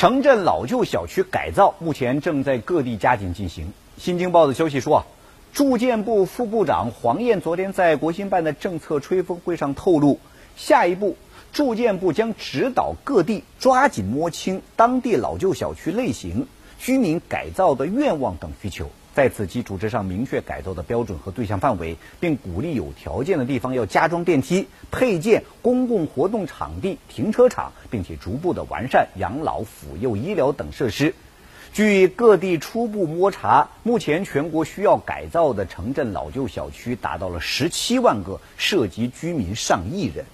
城镇老旧小区改造目前正在各地加紧进行。新京报的消息说啊，住建部副部长黄燕昨天在国新办的政策吹风会上透露，下一步住建部将指导各地抓紧摸清当地老旧小区类型、居民改造的愿望等需求。在此基础之上，明确改造的标准和对象范围，并鼓励有条件的地方要加装电梯、配建公共活动场地、停车场，并且逐步的完善养老、抚幼、医疗等设施。据各地初步摸查，目前全国需要改造的城镇老旧小区达到了十七万个，涉及居民上亿人。